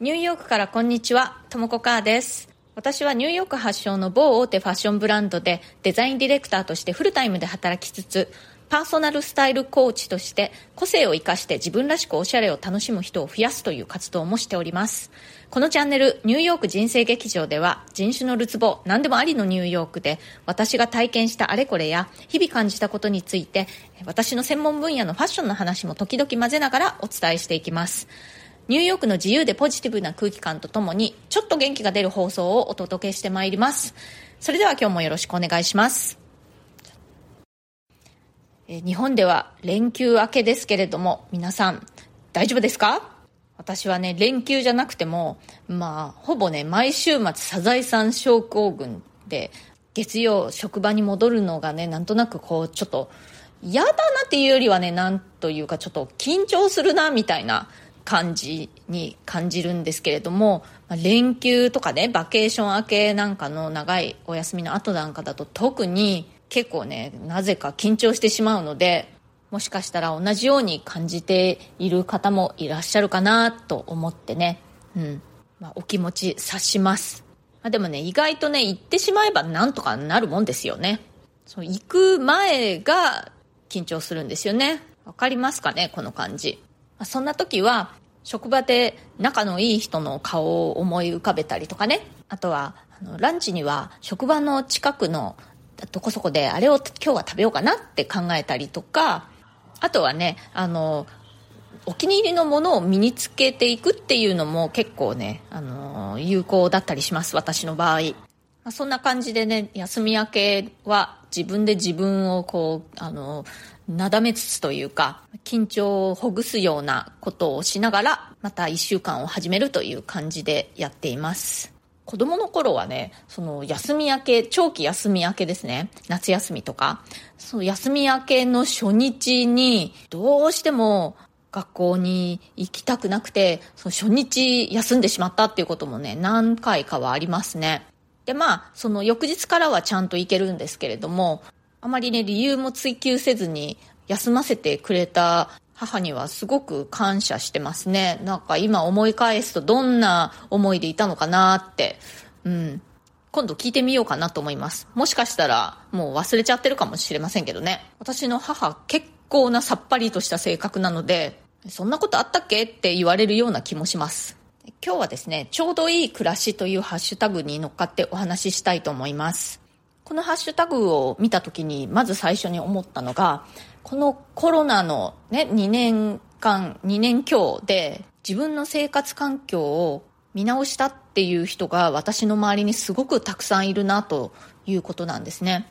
ニューヨークからこんにちは、ともこかーです。私はニューヨーク発祥の某大手ファッションブランドでデザインディレクターとしてフルタイムで働きつつ、パーソナルスタイルコーチとして個性を生かして自分らしくおしゃれを楽しむ人を増やすという活動もしております。このチャンネル、ニューヨーク人生劇場では人種のるつぼ、何でもありのニューヨークで私が体験したあれこれや日々感じたことについて私の専門分野のファッションの話も時々混ぜながらお伝えしていきます。ニューヨークの自由でポジティブな空気感とともに、ちょっと元気が出る放送をお届けしてまいります。それでは今日もよろしくお願いします。え日本では連休明けですけれども、皆さん大丈夫ですか？私はね、連休じゃなくても、まあ、ほぼね、毎週末サザエさん症候群で、月曜職場に戻るのがね、なんとなくこう、ちょっと、嫌だなっていうよりはね、なんというかちょっと緊張するな、みたいな感じに感じるんですけれども、まあ、連休とかねバケーション明けなんかの長いお休みの後なんかだと特に結構ねなぜか緊張してしまうのでもしかしたら同じように感じている方もいらっしゃるかなと思ってね、うん。まあ、お気持ち察します、まあ、でもね意外とね行ってしまえばなんとかなるもんですよね。そう行く前が緊張するんですよね。わかりますかねこの感じ。そんな時は職場で仲のいい人の顔を思い浮かべたりとかね。あとはあのランチには職場の近くのどこそこであれを今日は食べようかなって考えたりとか。あとはねあのお気に入りのものを身につけていくっていうのも結構ねあの有効だったりします私の場合。まそんな感じでね休み明けは自分で自分をこうあのなだめつつというか緊張をほぐすようなことをしながらまた1週間を始めるという感じでやっています。子供の頃はねその休み明け長期休み明けですね。夏休みとか。その休み明けの初日にどうしても学校に行きたくなくてその初日休んでしまったっていうこともね何回かはありますね。でまあその翌日からはちゃんと行けるんですけれどもあまりね理由も追求せずに休ませてくれた母にはすごく感謝してますね。なんか今思い返すとどんな思いでいたのかなって。うん。今度聞いてみようかなと思います。もしかしたらもう忘れちゃってるかもしれませんけどね。私の母結構なさっぱりとした性格なのでそんなことあったっけ？って言われるような気もします。今日はですね、ちょうどいい暮らしというハッシュタグに乗っかってお話ししたいと思います。このハッシュタグを見た時に、まず最初に思ったのが、このコロナのね、2年間、2年強で自分の生活環境を見直したっていう人が私の周りにすごくたくさんいるなということなんですね。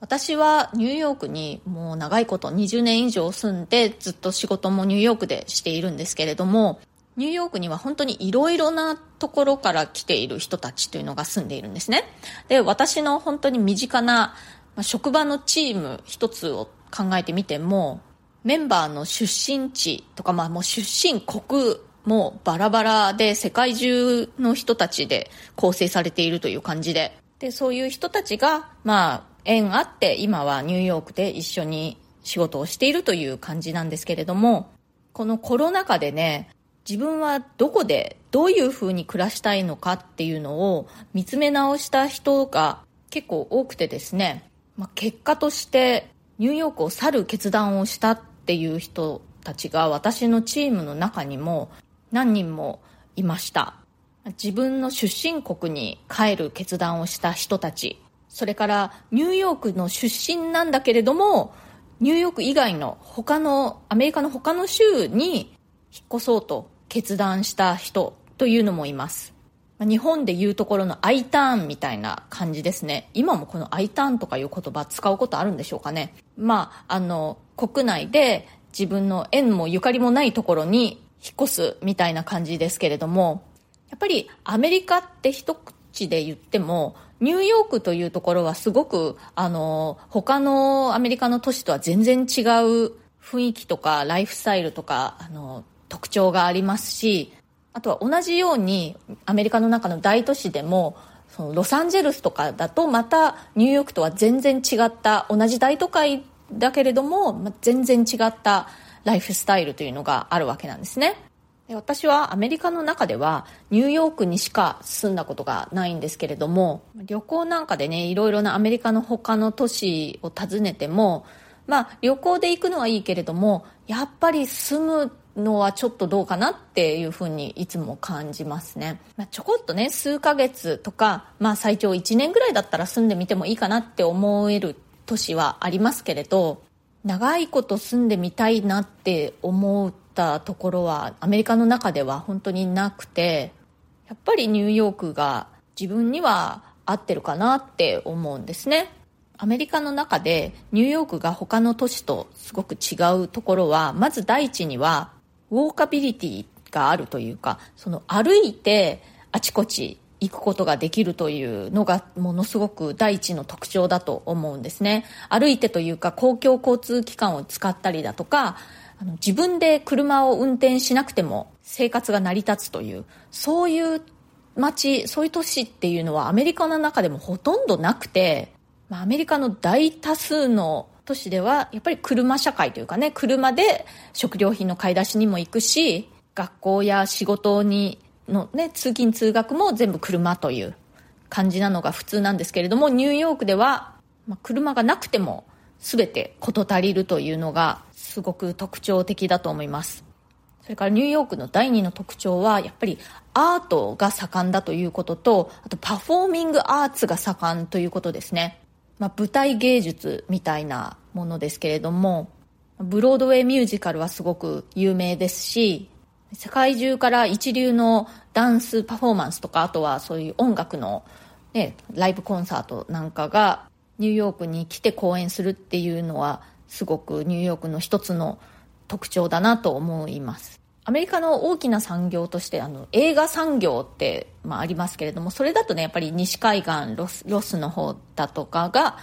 私はニューヨークにもう長いこと20年以上住んでずっと仕事もニューヨークでしているんですけれどもニューヨークには本当にいろいろなところから来ている人たちというのが住んでいるんですね。で、私の本当に身近な職場のチーム一つを考えてみても、メンバーの出身地とか、まあもう出身国もバラバラで世界中の人たちで構成されているという感じで。で、そういう人たちが、まあ縁あって今はニューヨークで一緒に仕事をしているという感じなんですけれども、このコロナ禍でね、自分はどこでどういうふうに暮らしたいのかっていうのを見つめ直した人が結構多くてですね、まあ、結果としてニューヨークを去る決断をしたっていう人たちが私のチームの中にも何人もいました。自分の出身国に帰る決断をした人たち。それからニューヨークの出身なんだけれどもニューヨーク以外の他のアメリカの他の州に引っ越そうと決断した人というのもいます。日本でいうところの I ターンみたいな感じですね。今もこの I ターンとかいう言葉使うことあるんでしょうかね。まああの国内で自分の縁もゆかりもないところに引っ越すみたいな感じですけれどもやっぱりアメリカって一口で言ってもニューヨークというところはすごくあの他のアメリカの都市とは全然違う雰囲気とかライフスタイルとかあの特徴がありますしあとは同じようにアメリカの中の大都市でもそのロサンゼルスとかだとまたニューヨークとは全然違った同じ大都会だけれども、ま、全然違ったライフスタイルというのがあるわけなんですね。私はアメリカの中ではニューヨークにしか住んだことがないんですけれども旅行なんかでねいろいろなアメリカの他の都市を訪ねてもまあ旅行で行くのはいいけれどもやっぱり住むのはちょっとどうかなっていうふうにいつも感じますね、まあ、ちょこっとね数ヶ月とか、まあ、最長1年ぐらいだったら住んでみてもいいかなって思える都市はありますけれど長いこと住んでみたいなって思ったところはアメリカの中では本当になくてやっぱりニューヨークが自分には合ってるかなって思うんですね。アメリカの中でニューヨークが他の都市とすごく違うところはまず第一にはウォーカビリティがあるというかその歩いてあちこち行くことができるというのがものすごく第一の特徴だと思うんですね。歩いてというか公共交通機関を使ったりだとかあの自分で車を運転しなくても生活が成り立つというそういう街そういう都市っていうのはアメリカの中でもほとんどなくて、まあ、アメリカの大多数の都市ではやっぱり車社会というかね車で食料品の買い出しにも行くし学校や仕事にの、ね、通勤通学も全部車という感じなのが普通なんですけれどもニューヨークでは、まあ、車がなくても全て事足りるというのがすごく特徴的だと思います。それからニューヨークの第二の特徴はやっぱりアートが盛んだということとあとパフォーミングアーツが盛んということですね、まあ、舞台芸術みたいなものですけれどもブロードウェイミュージカルはすごく有名ですし世界中から一流のダンスパフォーマンスとかあとはそういう音楽の、ね、ライブコンサートなんかがニューヨークに来て公演するっていうのはすごくニューヨークの一つの特徴だなと思います。アメリカの大きな産業としてあの映画産業って、まあ、ありますけれどもそれだとねやっぱり西海岸ロスロスの方だとかが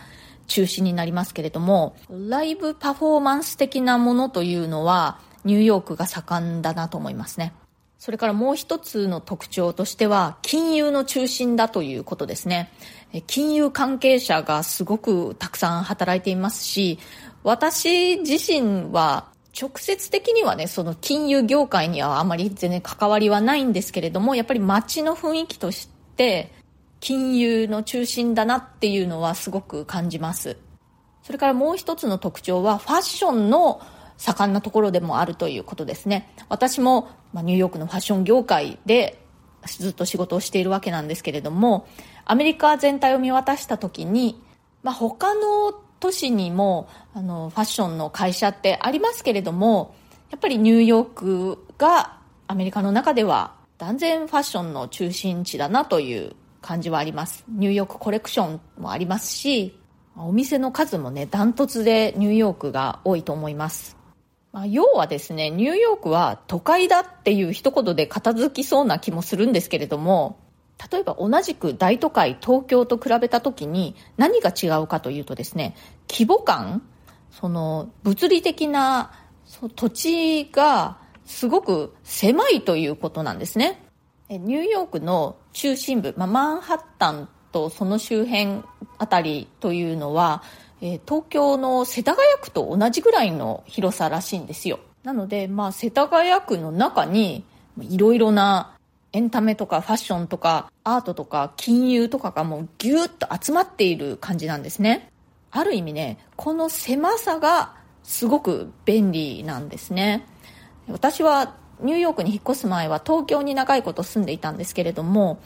中心になりますけれどもライブパフォーマンス的なものというのはニューヨークが盛んだなと思いますね。それからもう一つの特徴としては金融の中心だということですね。金融関係者がすごくたくさん働いていますし私自身は直接的にはねその金融業界にはあまり全然関わりはないんですけれどもやっぱり街の雰囲気として金融の中心だなっていうのはすごく感じます。それからもう一つの特徴はファッションの盛んなところでもあるということですね。私も、ニューヨークのファッション業界でずっと仕事をしているわけなんですけれどもアメリカ全体を見渡した時に、まあ、他の都市にもあのファッションの会社ってありますけれどもやっぱりニューヨークがアメリカの中では断然ファッションの中心地だなという感じはあります。ニューヨークコレクションもありますしお店の数もねダントツでニューヨークが多いと思います。まあ、要はですね、ニューヨークは都会だっていう一言で片付きそうな気もするんですけれども、例えば同じく大都会東京と比べた時に何が違うかというとですね、規模感、その物理的な土地がすごく狭いということなんですね。ニューヨークの中心部、まあ、マンハッタンとその周辺あたりというのはえ、東京の世田谷区と同じぐらいの広さらしいんですよ。なので、まあ、世田谷区の中に、いろいろなエンタメとかファッションとかアートとか金融とかがもうギューッと集まっている感じなんですね。ある意味ね、この狭さがすごく便利なんですね。私はニューヨークに引っ越す前は東京に長いこと住んでいたんですけれども、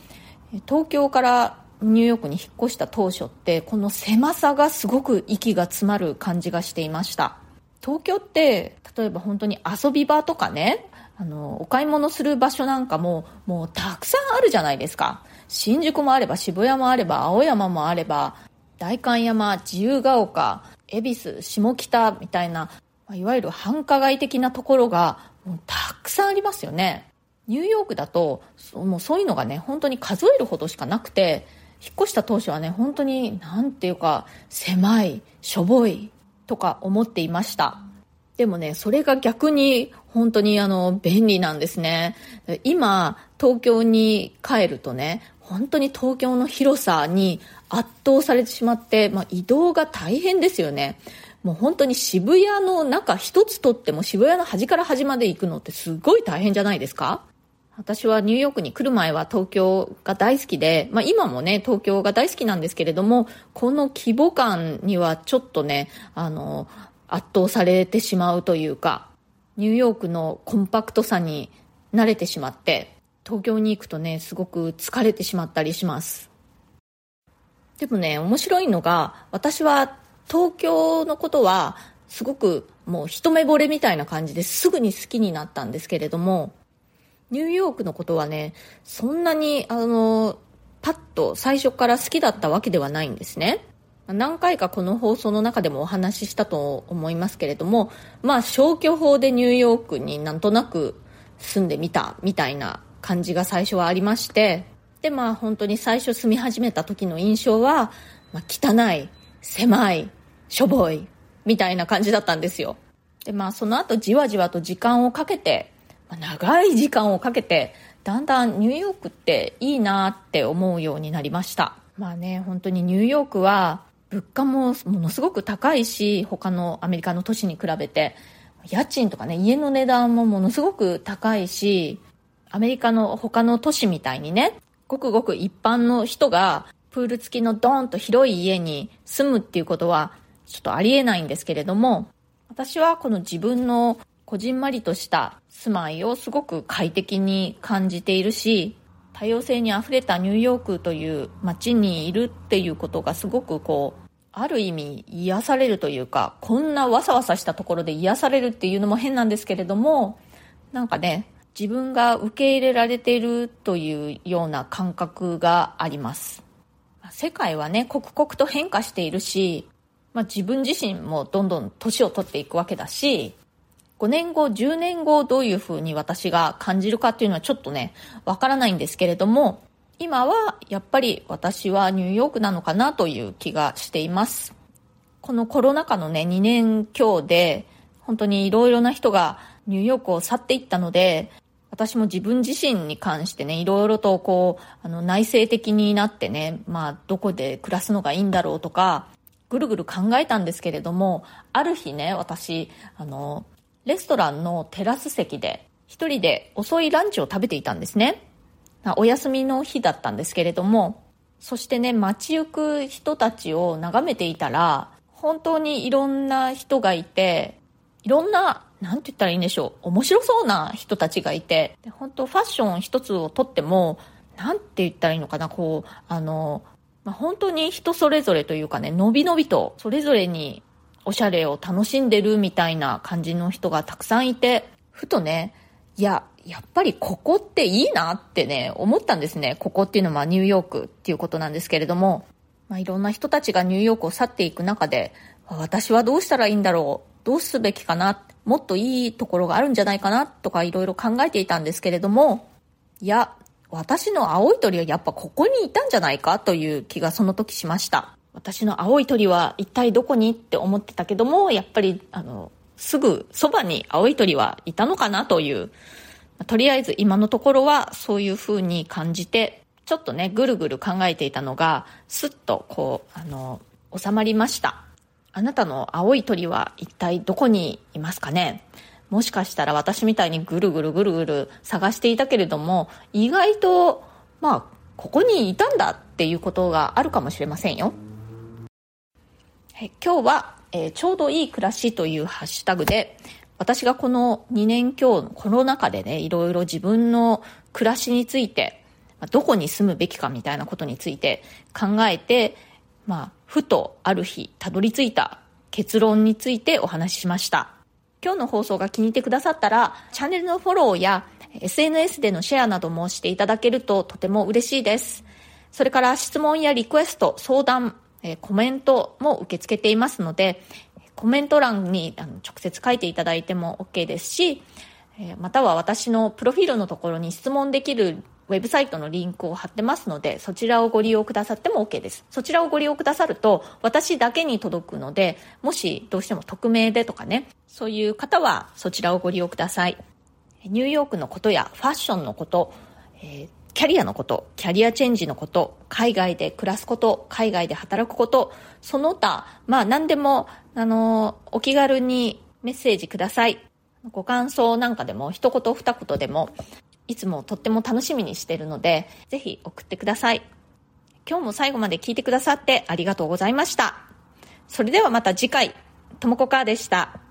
東京からニューヨークに引っ越した当初ってこの狭さがすごく息が詰まる感じがしていました東京って例えば本当に遊び場とかねあのお買い物する場所なんかももうたくさんあるじゃないですか。新宿もあれば渋谷もあれば青山もあれば代官山自由が丘恵比寿下北みたいないわゆる繁華街的なところがもうたくさんありますよね。ニューヨークだともうそういうのがね本当に数えるほどしかなくて引っ越した当初はね本当に何ていうか狭いしょぼいとか思っていました。でもねそれが逆に本当にあの便利なんですね。今東京に帰るとね本当に東京の広さに圧倒されてしまって、まあ、移動が大変ですよね。もう本当に渋谷の中一つとっても渋谷の端から端まで行くのってすごい大変じゃないですか。私はニューヨークに来る前は東京が大好きで、まあ今もね、東京が大好きなんですけれども、この規模感にはちょっとね、あの、圧倒されてしまうというか、ニューヨークのコンパクトさに慣れてしまって、東京に行くとね、すごく疲れてしまったりします。でもね、面白いのが、私は東京のことは、すごくもう一目惚れみたいな感じですぐに好きになったんですけれども、ニューヨークのことはね、そんなに、あの、パッと最初から好きだったわけではないんですね。何回かこの放送の中でもお話ししたと思いますけれども、まあ消去法でニューヨークになんとなく住んでみたみたいな感じが最初はありまして、でまあ本当に最初住み始めた時の印象は、まあ、汚い、狭い、しょぼい、みたいな感じだったんですよ。でまあその後じわじわと時間をかけて、まあ、長い時間をかけて、だんだんニューヨークっていいなって思うようになりました。まあね、本当にニューヨークは物価もものすごく高いし、他のアメリカの都市に比べて、家賃とかね、家の値段もものすごく高いし、アメリカの他の都市みたいにね、ごくごく一般の人がプール付きのドーンと広い家に住むっていうことはちょっとありえないんですけれども、私はこの自分のこじんまりとした住まいをすごく快適に感じているし、多様性にあふれたニューヨークという街にいるっていうことがすごくこう、ある意味癒されるというか、こんなわさわさしたところで癒されるっていうのも変なんですけれども、なんかね、自分が受け入れられているというような感覚があります。世界はね、刻々と変化しているし、まあ、自分自身もどんどん年を取っていくわけだし、5年後、10年後どういうふうに私が感じるかっていうのはちょっとね、わからないんですけれども、今はやっぱり私はニューヨークなのかなという気がしています。このコロナ禍のね、2年強で、本当にいろいろな人がニューヨークを去っていったので、私も自分自身に関してね、いろいろとこう、あの内省的になってね、まあどこで暮らすのがいいんだろうとか、ぐるぐる考えたんですけれども、ある日ね、私、あの、レストランのテラス席で一人で遅いランチを食べていたんですね。お休みの日だったんですけれども、そしてね、街行く人たちを眺めていたら、本当にいろんな人がいて、いろんな、なんて言ったらいいんでしょう、面白そうな人たちがいて、本当ファッション一つをとっても、なんて言ったらいいのかな、こう、あの、まあ、本当に人それぞれというかね、のびのびと、それぞれにおしゃれを楽しんでるみたいな感じの人がたくさんいて、ふとね、いや、やっぱりここっていいなってね、思ったんですね。ここっていうのはニューヨークっていうことなんですけれども、まあ、いろんな人たちがニューヨークを去っていく中で、私はどうしたらいいんだろうどうすべきかなもっといいところがあるんじゃないかなとかいろいろ考えていたんですけれども、いや、私の青い鳥はやっぱここにいたんじゃないかという気がその時しました。私の青い鳥は一体どこにって思ってたけども、やっぱり、あの、すぐそばに青い鳥はいたのかなという、とりあえず今のところはそういう風に感じて、ちょっとね、ぐるぐる考えていたのが、すっとこう、あの、収まりました。あなたの青い鳥は一体どこにいますかね？もしかしたら私みたいにぐるぐるぐるぐる探していたけれども、意外と、まあ、ここにいたんだっていうことがあるかもしれませんよ。今日は、えー、ちょうどいい暮らしというハッシュタグで、私がこの2年強のコロナ禍でね、いろいろ自分の暮らしについて、どこに住むべきかみたいなことについて考えて、まあ、ふとある日たどり着いた結論についてお話ししました。今日の放送が気に入ってくださったら、チャンネルのフォローや SNS でのシェアなどもしていただけるととても嬉しいです。それから質問やリクエスト、相談、えコメントも受け付けていますので、コメント欄にあの直接書いていただいても OK ですし、えまたは私のプロフィールのところに質問できるウェブサイトのリンクを貼ってますので、そちらをご利用くださっても OK です。そちらをご利用くださると、私だけに届くので、もしどうしても匿名でとかね、そういう方はそちらをご利用ください。ニューヨークのことやファッションのこと、えーキャリアのこと、キャリアチェンジのこと、海外で暮らすこと、海外で働くこと、その他、まあ何でも、あの、お気軽にメッセージください。ご感想なんかでも、一言二言でも、いつもとっても楽しみにしてるので、ぜひ送ってください。今日も最後まで聞いてくださってありがとうございました。それではまた次回、ともこかーでした。